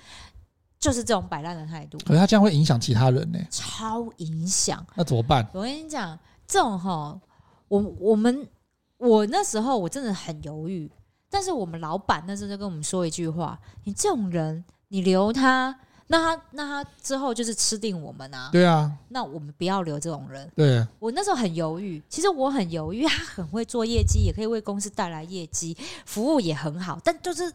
就是这种摆烂的态度，可是他这样会影响其他人呢？超影响。那怎么办？我跟你讲，这种哈，我我们我那时候我真的很犹豫，但是我们老板那时候就跟我们说一句话：你这种人，你留他，那他那他之后就是吃定我们啊。对啊，那我们不要留这种人。对，我那时候很犹豫，其实我很犹豫，他很会做业绩，也可以为公司带来业绩，服务也很好，但就是。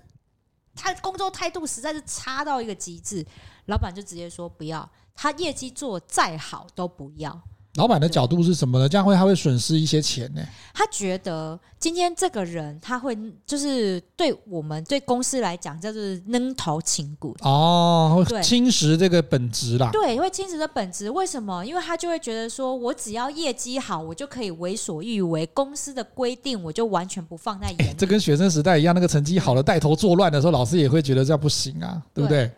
他工作态度实在是差到一个极致，老板就直接说不要，他业绩做再好都不要。老板的角度是什么呢？这样会他会损失一些钱呢？他觉得今天这个人他会就是对我们对公司来讲叫做扔头轻骨哦，会侵蚀这个本质啦。对，会侵蚀的本质。为什么？因为他就会觉得说我只要业绩好，我就可以为所欲为，公司的规定我就完全不放在眼里。这跟学生时代一样，那个成绩好的带头作乱的时候，老师也会觉得这样不行啊，对不对？对，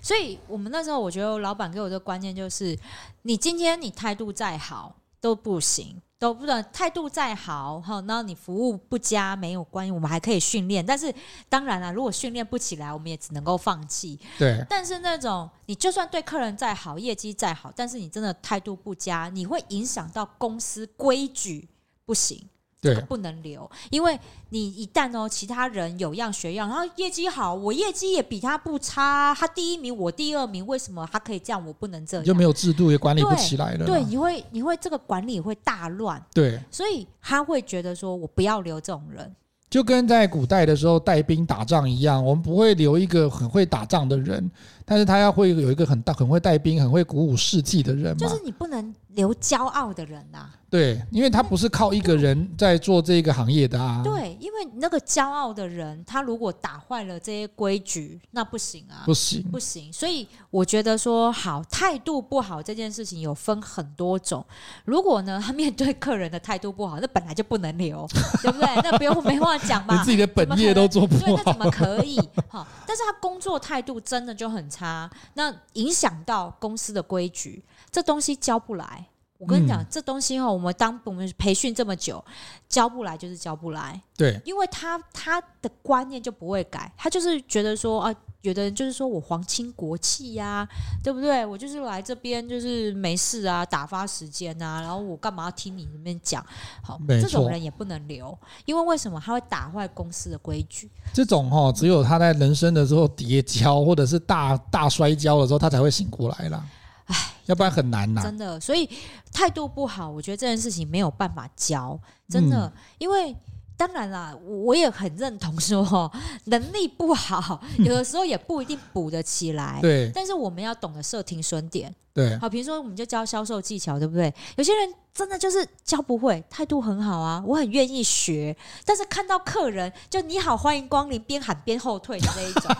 所以我们那时候，我觉得老板给我的观念就是，你今天你态度再好都不行，都不能态度再好哈，那你服务不佳没有关系，我们还可以训练。但是当然了，如果训练不起来，我们也只能够放弃。对。但是那种你就算对客人再好，业绩再好，但是你真的态度不佳，你会影响到公司规矩，不行。对，不能留，因为你一旦哦，其他人有样学样，然后业绩好，我业绩也比他不差，他第一名，我第二名，为什么他可以这样，我不能这样？就没有制度也管理不起来了。对，你会，你会这个管理会大乱。对，所以他会觉得说，我不要留这种人。就跟在古代的时候带兵打仗一样，我们不会留一个很会打仗的人。但是他要会有一个很大、很会带兵、很会鼓舞士气的人嘛。就是你不能留骄傲的人呐、啊。对，因为他不是靠一个人在做这个行业的啊。对，因为那个骄傲的人，他如果打坏了这些规矩，那不行啊，不行，不行。所以我觉得说，好态度不好这件事情有分很多种。如果呢，他面对客人的态度不好，那本来就不能留，对不对？那不用没话讲嘛。你自己的本业都做不好，对那怎么可以？好，但是他工作态度真的就很差，那影响到公司的规矩，这东西教不来。我跟你讲，嗯、这东西哈，我们当我们培训这么久，教不来就是教不来。对，因为他他的观念就不会改，他就是觉得说啊，有的人就是说我皇亲国戚呀、啊，对不对？我就是来这边就是没事啊，打发时间啊，然后我干嘛要听你那边讲？好，这种人也不能留，因为为什么他会打坏公司的规矩？这种哈，只有他在人生的时候跌跤或者是大大摔跤的时候，他才会醒过来啦。唉，要不然很难呐。真的，所以态度不好，我觉得这件事情没有办法教。真的，嗯、因为当然啦，我也很认同说，能力不好，有的时候也不一定补得起来。对。但是我们要懂得设停损点。对。好，比如说，我们就教销售技巧，对不对？有些人真的就是教不会，态度很好啊，我很愿意学，但是看到客人就你好，欢迎光临，边喊边后退的那一种。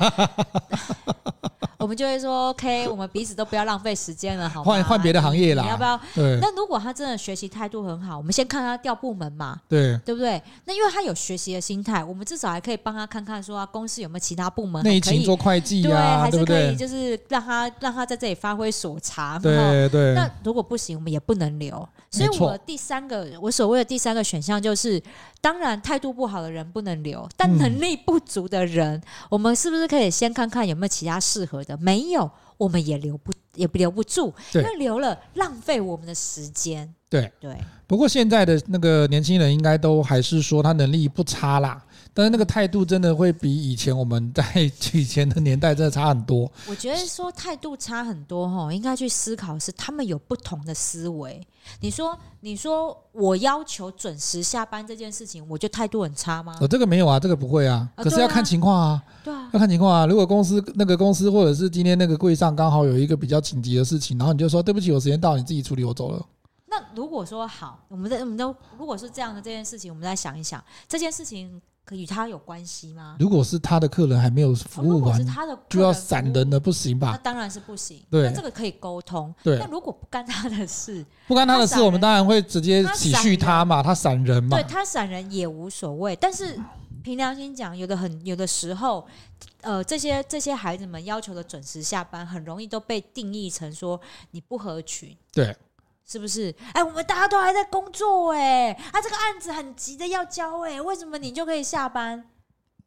我们就会说，OK，我们彼此都不要浪费时间了，好吗？换换别的行业啦，你要不要？对。那如果他真的学习态度很好，我们先看他调部门嘛，对，对不对？那因为他有学习的心态，我们至少还可以帮他看看，说啊，公司有没有其他部门内勤做会计啊，对，还是可以，就是让他让他在这里发挥所长。对对。那如果不行，我们也不能留。所以我第三个，我所谓的第三个选项就是，当然态度不好的人不能留，但能力不足的人，我们是不是可以先看看有没有其他适合的？没有，我们也留不也留不住，因为留了浪费我们的时间。对对。不过现在的那个年轻人应该都还是说他能力不差啦。但是那个态度真的会比以前我们在以前的年代真的差很多。我觉得说态度差很多哈，应该去思考是他们有不同的思维。你说，你说我要求准时下班这件事情，我就态度很差吗？哦，这个没有啊，这个不会啊。可是要看情况啊。对啊，要看情况啊。如果公司那个公司或者是今天那个柜上刚好有一个比较紧急的事情，然后你就说对不起，我时间到，你自己处理，我走了。那如果说好，我们在我们都如果是这样的这件事情，我们再想一想这件事情。可与他有关系吗？如果是他的客人还没有服务完，哦、是他的就要闪人了，不行吧？那当然是不行。对，那这个可以沟通。对，那如果不干他的事，不干他的事，我们当然会直接体恤他嘛。他闪人嘛，对他闪人也无所谓。但是凭良心讲，有的很有的时候，呃，这些这些孩子们要求的准时下班，很容易都被定义成说你不合群。对。是不是？哎，我们大家都还在工作哎，啊，这个案子很急的要交哎，为什么你就可以下班？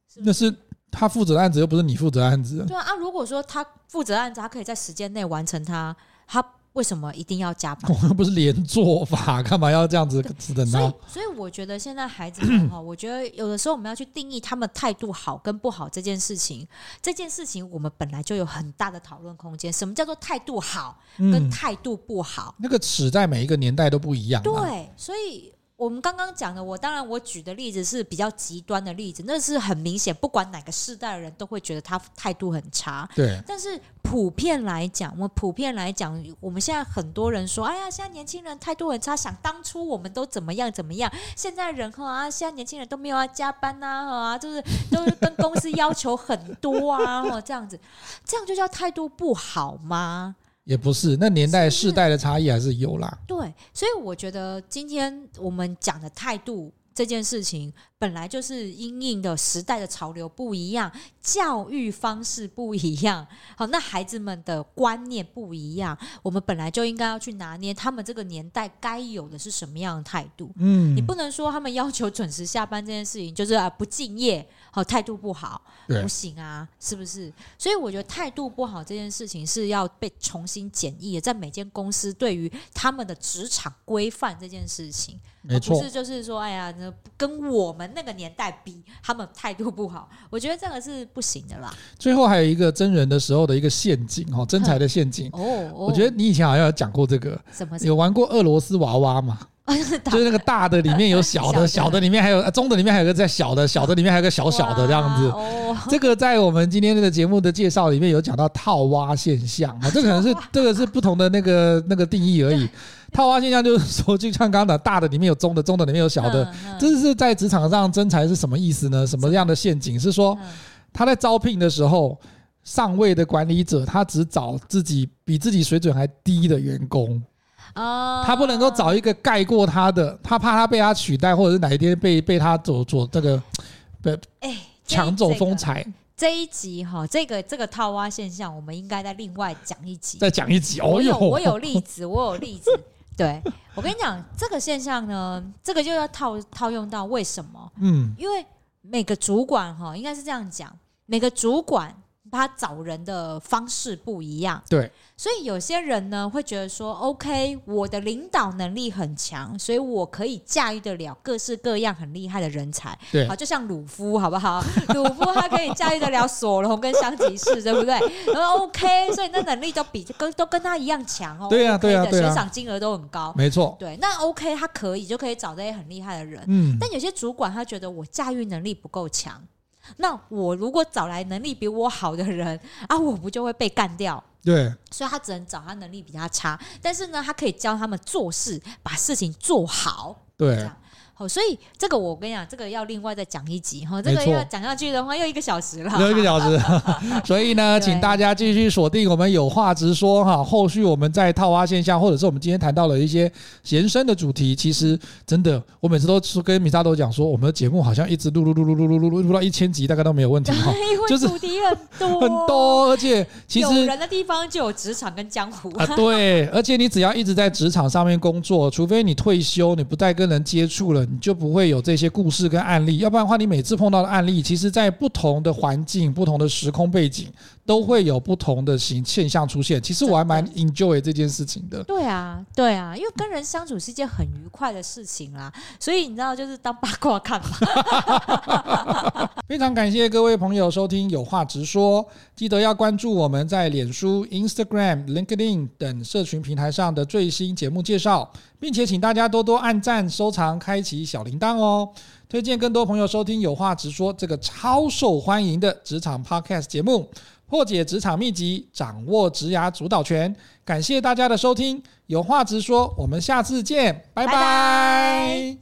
是是？那是他负责的案子，又不是你负责的案子。对啊，啊，如果说他负责案子，他可以在时间内完成他，他。为什么一定要加班？我们不是连坐法，干嘛要这样子的呢？所以，所以我觉得现在孩子们哈，我觉得有的时候我们要去定义他们态度好跟不好这件事情。这件事情我们本来就有很大的讨论空间。什么叫做态度好跟态度不好？嗯，那个尺在每一个年代都不一样。对，所以。我们刚刚讲的，我当然我举的例子是比较极端的例子，那是很明显，不管哪个世代的人都会觉得他态度很差。对。但是普遍来讲，我们普遍来讲，我们现在很多人说，哎呀，现在年轻人态度很差，想当初我们都怎么样怎么样，现在人哈啊，现在年轻人都没有要加班呐，啊，就是都是跟公司要求很多啊，或这样子，这样就叫态度不好吗？也不是，那年代世代的差异还是有啦。对，所以我觉得今天我们讲的态度这件事情。本来就是因应的时代的潮流不一样，教育方式不一样，好，那孩子们的观念不一样，我们本来就应该要去拿捏他们这个年代该有的是什么样的态度。嗯，你不能说他们要求准时下班这件事情就是啊不敬业，好，态度不好，不行啊，是不是？所以我觉得态度不好这件事情是要被重新检议的，在每间公司对于他们的职场规范这件事情，没错，不是就是说哎呀，那跟我们。那个年代比他们态度不好，我觉得这个是不行的啦。最后还有一个真人的时候的一个陷阱哦，真才的陷阱。哦，我觉得你以前好像有讲过这个，什么？有玩过俄罗斯娃娃吗？就是那个大的里面有小的，小的里面还有中的里面还有个在小的，小的里面还有个小小的这样子。这个在我们今天这个节目的介绍里面有讲到套娃现象啊，这可能是这个是不同的那个那个定义而已。套娃现象就是说，就像刚刚讲，大的里面有中的，中的里面有小的，这是在职场上真才是什么意思呢？什么样的陷阱？是说他在招聘的时候，上位的管理者他只找自己比自己水准还低的员工。啊，他不能够找一个盖过他的，他怕他被他取代，或者是哪一天被被他走走这个被哎抢走风采。这一集哈，这个这个套娃现象，我们应该再另外讲一集。再讲一集哦，我有我有例子，我有例子。对，我跟你讲，这个现象呢，这个就要套套用到为什么？嗯，因为每个主管哈，应该是这样讲，每个主管。他找人的方式不一样，对，所以有些人呢会觉得说，OK，我的领导能力很强，所以我可以驾驭得了各式各样很厉害的人才，对，好，就像鲁夫，好不好？鲁夫他可以驾驭得了索隆跟香吉士，对不对？然后 OK，所以那能力都比跟都跟他一样强哦，对呀、啊，对呀、啊，对呀、啊，悬赏金额都很高，没错，对，那 OK，他可以就可以找这些很厉害的人，嗯，但有些主管他觉得我驾驭能力不够强。那我如果找来能力比我好的人啊，我不就会被干掉？对，所以他只能找他能力比他差，但是呢，他可以教他们做事，把事情做好。对。哦，所以这个我跟你讲，这个要另外再讲一集哈。这个要讲下去的话，又一个小时了。又一个小时，所以呢，请大家继续锁定我们有话直说哈。后续我们在套娃现象，或者是我们今天谈到了一些延伸的主题，其实真的，我每次都跟米萨都讲说，我们的节目好像一直录录录录录录录录到一千集，大概都没有问题哈。就是主题很多 很多，而且其实有人的地方就有职场跟江湖啊。对，而且你只要一直在职场上面工作，除非你退休，你不再跟人接触了。你就不会有这些故事跟案例，要不然的话，你每次碰到的案例，其实在不同的环境、不同的时空背景，都会有不同的形现象出现。其实我还蛮 enjoy 这件事情的。对啊，对啊，因为跟人相处是一件很愉快的事情啦，所以你知道，就是当八卦看嘛。非常感谢各位朋友收听《有话直说》，记得要关注我们在脸书、Instagram、LinkedIn 等社群平台上的最新节目介绍，并且请大家多多按赞、收藏、开启小铃铛哦。推荐更多朋友收听《有话直说》这个超受欢迎的职场 Podcast 节目，破解职场秘籍，掌握职涯主导权。感谢大家的收听，《有话直说》，我们下次见，拜拜。